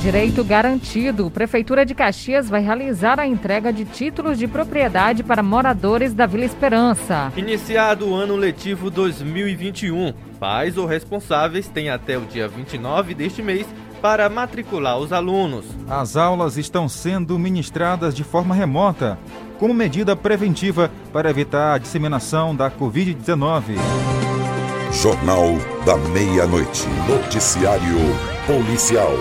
Direito garantido. Prefeitura de Caxias vai realizar a entrega de títulos de propriedade para moradores da Vila Esperança. Iniciado o ano letivo 2021, pais ou responsáveis têm até o dia 29 deste mês para matricular os alunos. As aulas estão sendo ministradas de forma remota, como medida preventiva para evitar a disseminação da Covid-19. Jornal da Meia-Noite. Noticiário Policial.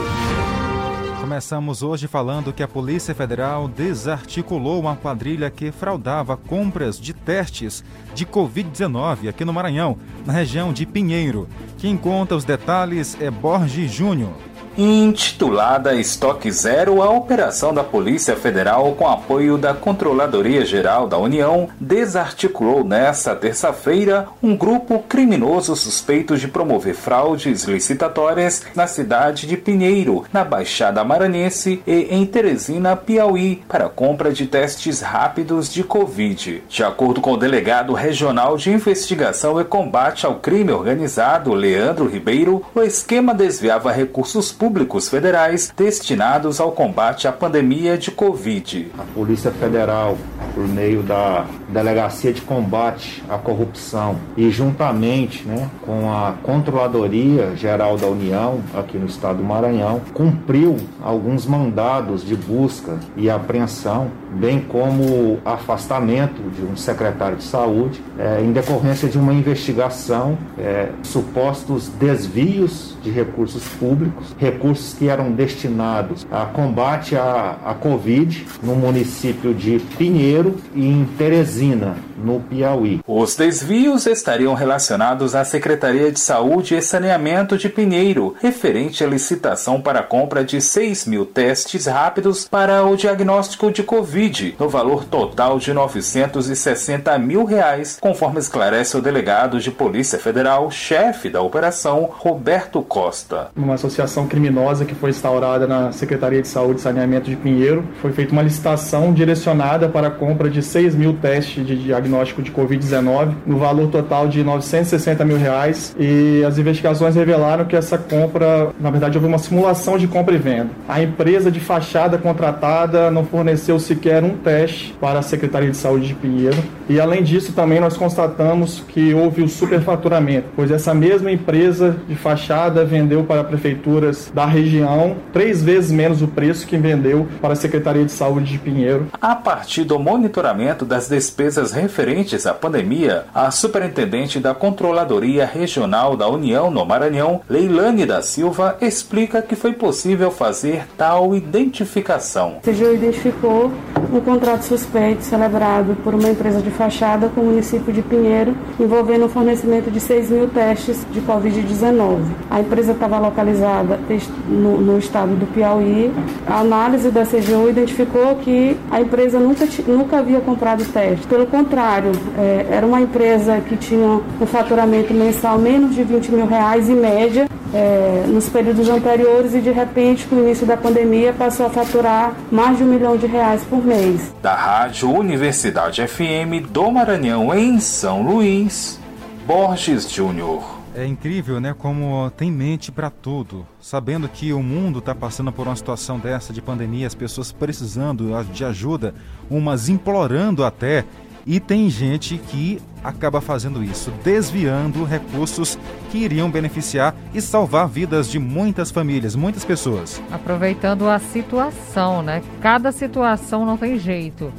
Começamos hoje falando que a Polícia Federal desarticulou uma quadrilha que fraudava compras de testes de Covid-19 aqui no Maranhão, na região de Pinheiro. Quem conta os detalhes é Borges Júnior. Intitulada Estoque Zero, a operação da Polícia Federal, com apoio da Controladoria Geral da União, desarticulou nesta terça-feira um grupo criminoso suspeito de promover fraudes licitatórias na cidade de Pinheiro, na Baixada Maranhense e em Teresina, Piauí, para compra de testes rápidos de Covid. De acordo com o delegado regional de investigação e combate ao crime organizado, Leandro Ribeiro, o esquema desviava recursos públicos federais destinados ao combate à pandemia de Covid. A Polícia Federal, por meio da Delegacia de Combate à Corrupção. E juntamente né, com a Controladoria Geral da União, aqui no estado do Maranhão, cumpriu alguns mandados de busca e apreensão, bem como afastamento de um secretário de saúde, é, em decorrência de uma investigação, é, supostos desvios de recursos públicos, recursos que eram destinados a combate à, à Covid no município de Pinheiro e em Teresina, no Piauí. Os desvios estariam relacionados à Secretaria de Saúde e Saneamento de Pinheiro, referente à licitação para a compra de 6 mil testes rápidos para o diagnóstico de Covid, no valor total de 960 mil reais, conforme esclarece o delegado de Polícia Federal, chefe da operação, Roberto Costa. Uma associação criminosa que foi instaurada na Secretaria de Saúde e Saneamento de Pinheiro, foi feita uma licitação direcionada para a compra de 6 mil testes de diagnóstico de Covid-19, no valor total de 960 mil reais. E as investigações revelaram que essa compra, na verdade, houve uma simulação de compra e venda. A empresa de fachada contratada não forneceu sequer um teste para a Secretaria de Saúde de Pinheiro. E além disso, também nós constatamos que houve o superfaturamento, pois essa mesma empresa de fachada vendeu para prefeituras da região três vezes menos o preço que vendeu para a Secretaria de Saúde de Pinheiro. A partir do monitoramento das despesas referentes à pandemia, a superintendente da Controladoria Regional da União no Maranhão, Leilane da Silva, explica que foi possível fazer tal identificação. O CGU identificou um contrato suspeito celebrado por uma empresa de fachada com o município de Pinheiro, envolvendo o fornecimento de 6 mil testes de Covid-19. A empresa estava localizada no, no, estado do Piauí. A análise da CGU identificou que a empresa nunca, nunca havia comprado teste. Pelo contrário, é, era uma empresa que tinha um faturamento mensal menos de 20 mil reais em média é, nos períodos anteriores e de repente, com o início da pandemia, passou a faturar mais de um milhão de reais por mês. Da Rádio Universidade FM do Maranhão, em São Luís, Borges Júnior. É incrível, né? Como tem mente para tudo. Sabendo que o mundo está passando por uma situação dessa de pandemia, as pessoas precisando de ajuda, umas implorando até. E tem gente que acaba fazendo isso, desviando recursos que iriam beneficiar e salvar vidas de muitas famílias, muitas pessoas. Aproveitando a situação, né? Cada situação não tem jeito.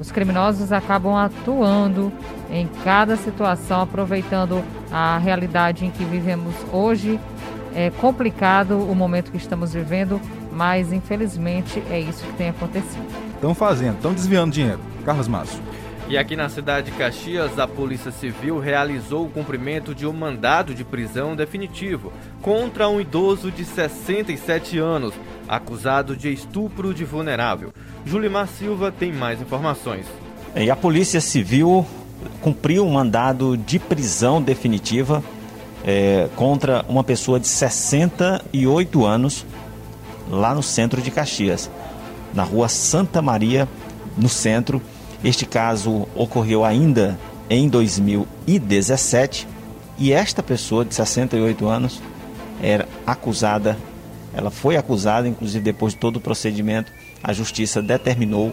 Os criminosos acabam atuando em cada situação, aproveitando a realidade em que vivemos hoje. É complicado o momento que estamos vivendo, mas infelizmente é isso que tem acontecido. Estão fazendo, estão desviando dinheiro. Carlos Masso. E aqui na cidade de Caxias, a Polícia Civil realizou o cumprimento de um mandado de prisão definitivo contra um idoso de 67 anos, acusado de estupro de vulnerável. Julimar Silva tem mais informações. E a Polícia Civil cumpriu um mandado de prisão definitiva é, contra uma pessoa de 68 anos lá no centro de Caxias, na rua Santa Maria, no centro. Este caso ocorreu ainda em 2017 e esta pessoa de 68 anos era acusada ela foi acusada, inclusive depois de todo o procedimento, a justiça determinou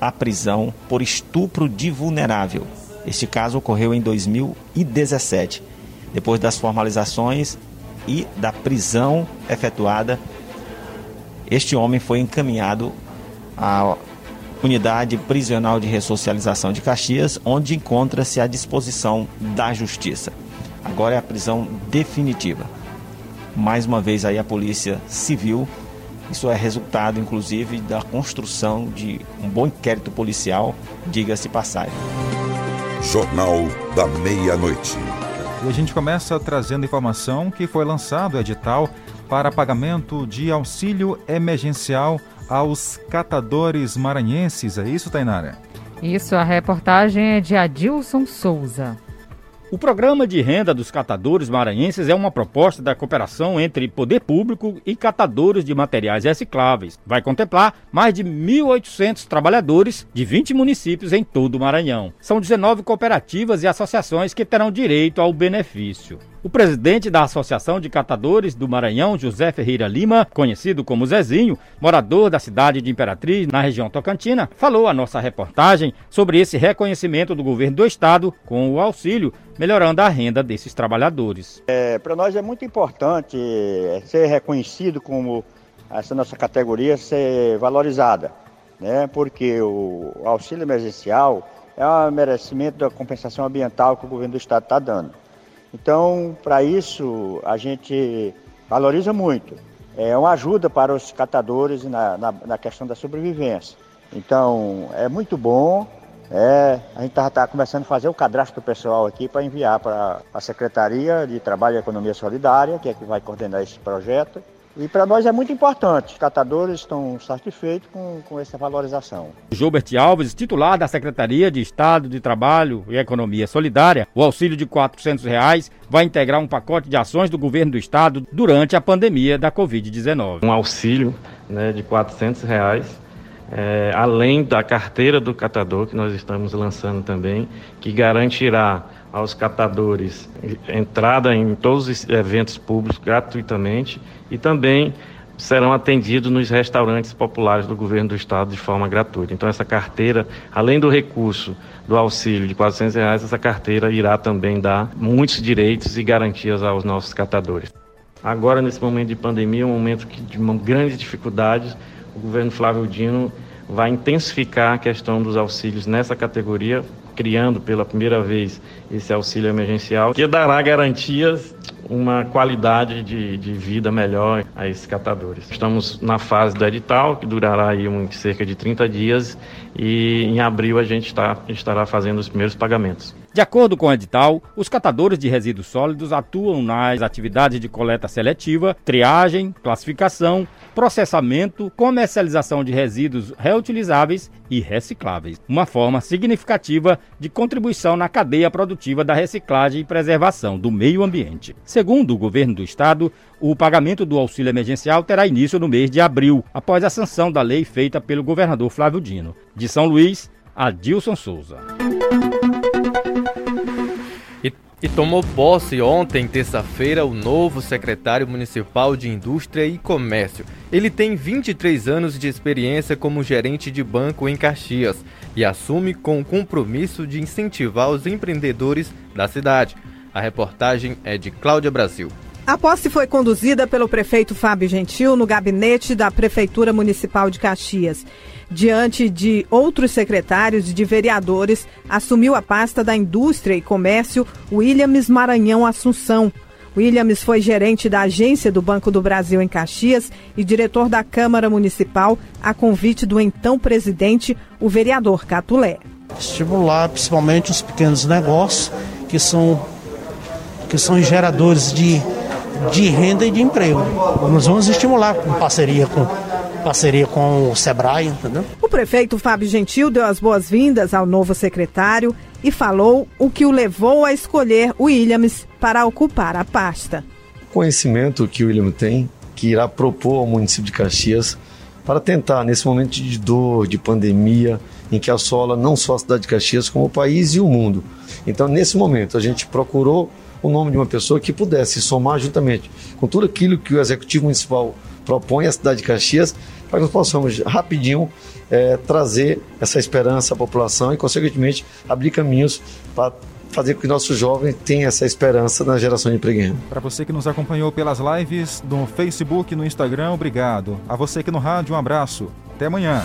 a prisão por estupro de vulnerável. Este caso ocorreu em 2017. Depois das formalizações e da prisão efetuada, este homem foi encaminhado à unidade prisional de ressocialização de Caxias, onde encontra-se à disposição da justiça. Agora é a prisão definitiva. Mais uma vez aí a Polícia Civil isso é resultado, inclusive, da construção de um bom inquérito policial, diga-se passagem. Jornal da Meia-Noite. E a gente começa trazendo informação que foi lançado o edital para pagamento de auxílio emergencial aos catadores maranhenses. É isso, Tainara? Isso, a reportagem é de Adilson Souza. O programa de renda dos catadores maranhenses é uma proposta da cooperação entre poder público e catadores de materiais recicláveis. Vai contemplar mais de 1.800 trabalhadores de 20 municípios em todo o Maranhão. São 19 cooperativas e associações que terão direito ao benefício. O presidente da Associação de Catadores do Maranhão, José Ferreira Lima, conhecido como Zezinho, morador da cidade de Imperatriz, na região tocantina, falou à nossa reportagem sobre esse reconhecimento do governo do estado com o auxílio, melhorando a renda desses trabalhadores. É, Para nós é muito importante é, ser reconhecido como essa nossa categoria ser valorizada, né? porque o auxílio emergencial é um merecimento da compensação ambiental que o governo do estado está dando. Então, para isso, a gente valoriza muito. É uma ajuda para os catadores na, na, na questão da sobrevivência. Então, é muito bom. É, a gente está tá começando a fazer o cadastro do pessoal aqui para enviar para a Secretaria de Trabalho e Economia Solidária, que é que vai coordenar esse projeto. E para nós é muito importante. Os catadores estão satisfeitos com, com essa valorização. Gilbert Alves, titular da Secretaria de Estado de Trabalho e Economia Solidária, o auxílio de 400 reais vai integrar um pacote de ações do governo do estado durante a pandemia da Covid-19. Um auxílio né, de 400 reais. É, além da carteira do catador que nós estamos lançando também, que garantirá aos catadores entrada em todos os eventos públicos gratuitamente e também serão atendidos nos restaurantes populares do governo do estado de forma gratuita. Então essa carteira, além do recurso do auxílio de 400 reais, essa carteira irá também dar muitos direitos e garantias aos nossos catadores. Agora nesse momento de pandemia, um momento de uma grande dificuldade, o governo Flávio Dino vai intensificar a questão dos auxílios nessa categoria, criando pela primeira vez esse auxílio emergencial, que dará garantias uma qualidade de, de vida melhor a esses catadores. Estamos na fase do edital, que durará aí um, cerca de 30 dias, e em abril a gente tá, estará fazendo os primeiros pagamentos. De acordo com o edital, os catadores de resíduos sólidos atuam nas atividades de coleta seletiva, triagem, classificação, processamento, comercialização de resíduos reutilizáveis e recicláveis, uma forma significativa de contribuição na cadeia produtiva da reciclagem e preservação do meio ambiente. Segundo o governo do estado, o pagamento do auxílio emergencial terá início no mês de abril, após a sanção da lei feita pelo governador Flávio Dino. De São Luís, Adilson Souza. E tomou posse ontem, terça-feira, o novo secretário municipal de Indústria e Comércio. Ele tem 23 anos de experiência como gerente de banco em Caxias e assume com o compromisso de incentivar os empreendedores da cidade. A reportagem é de Cláudia Brasil. A posse foi conduzida pelo prefeito Fábio Gentil no gabinete da Prefeitura Municipal de Caxias diante de outros secretários e de vereadores, assumiu a pasta da Indústria e Comércio Williams Maranhão Assunção. Williams foi gerente da agência do Banco do Brasil em Caxias e diretor da Câmara Municipal a convite do então presidente, o vereador Catulé. Estimular principalmente os pequenos negócios que são, que são geradores de, de renda e de emprego. Nós vamos estimular com parceria com parceria com o Sebrae, entendeu? O prefeito Fábio Gentil deu as boas-vindas ao novo secretário e falou o que o levou a escolher o Williams para ocupar a pasta. O conhecimento que o William tem, que irá propor ao município de Caxias para tentar, nesse momento de dor, de pandemia, em que assola não só a cidade de Caxias, como o país e o mundo. Então, nesse momento, a gente procurou o nome de uma pessoa que pudesse somar juntamente com tudo aquilo que o Executivo Municipal propõe a cidade de Caxias para que nós possamos rapidinho é, trazer essa esperança à população e, consequentemente, abrir caminhos para fazer com que nossos jovens tenham essa esperança na geração de emprego. Para você que nos acompanhou pelas lives no Facebook e no Instagram, obrigado. A você aqui no rádio, um abraço. Até amanhã.